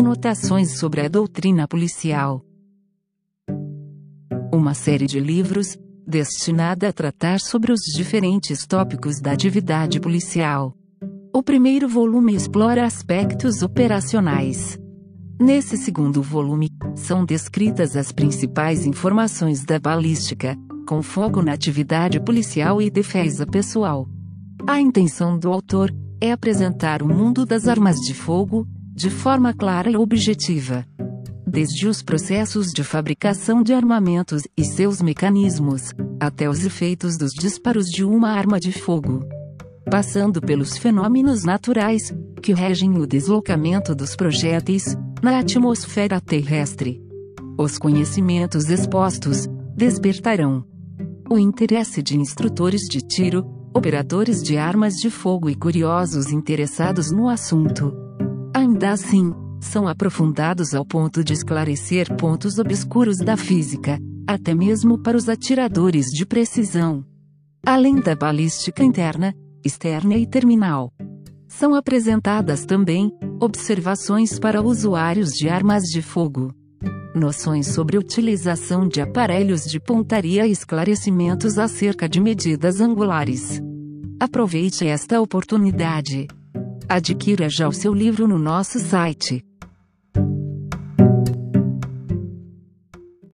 Anotações sobre a doutrina policial. Uma série de livros, destinada a tratar sobre os diferentes tópicos da atividade policial. O primeiro volume explora aspectos operacionais. Nesse segundo volume, são descritas as principais informações da balística, com foco na atividade policial e defesa pessoal. A intenção do autor é apresentar o mundo das armas de fogo, de forma clara e objetiva. Desde os processos de fabricação de armamentos e seus mecanismos, até os efeitos dos disparos de uma arma de fogo. Passando pelos fenômenos naturais, que regem o deslocamento dos projéteis, na atmosfera terrestre. Os conhecimentos expostos despertarão o interesse de instrutores de tiro, operadores de armas de fogo e curiosos interessados no assunto. Ainda assim, são aprofundados ao ponto de esclarecer pontos obscuros da física, até mesmo para os atiradores de precisão. Além da balística interna, externa e terminal. São apresentadas também observações para usuários de armas de fogo. Noções sobre utilização de aparelhos de pontaria e esclarecimentos acerca de medidas angulares. Aproveite esta oportunidade. Adquira já o seu livro no nosso site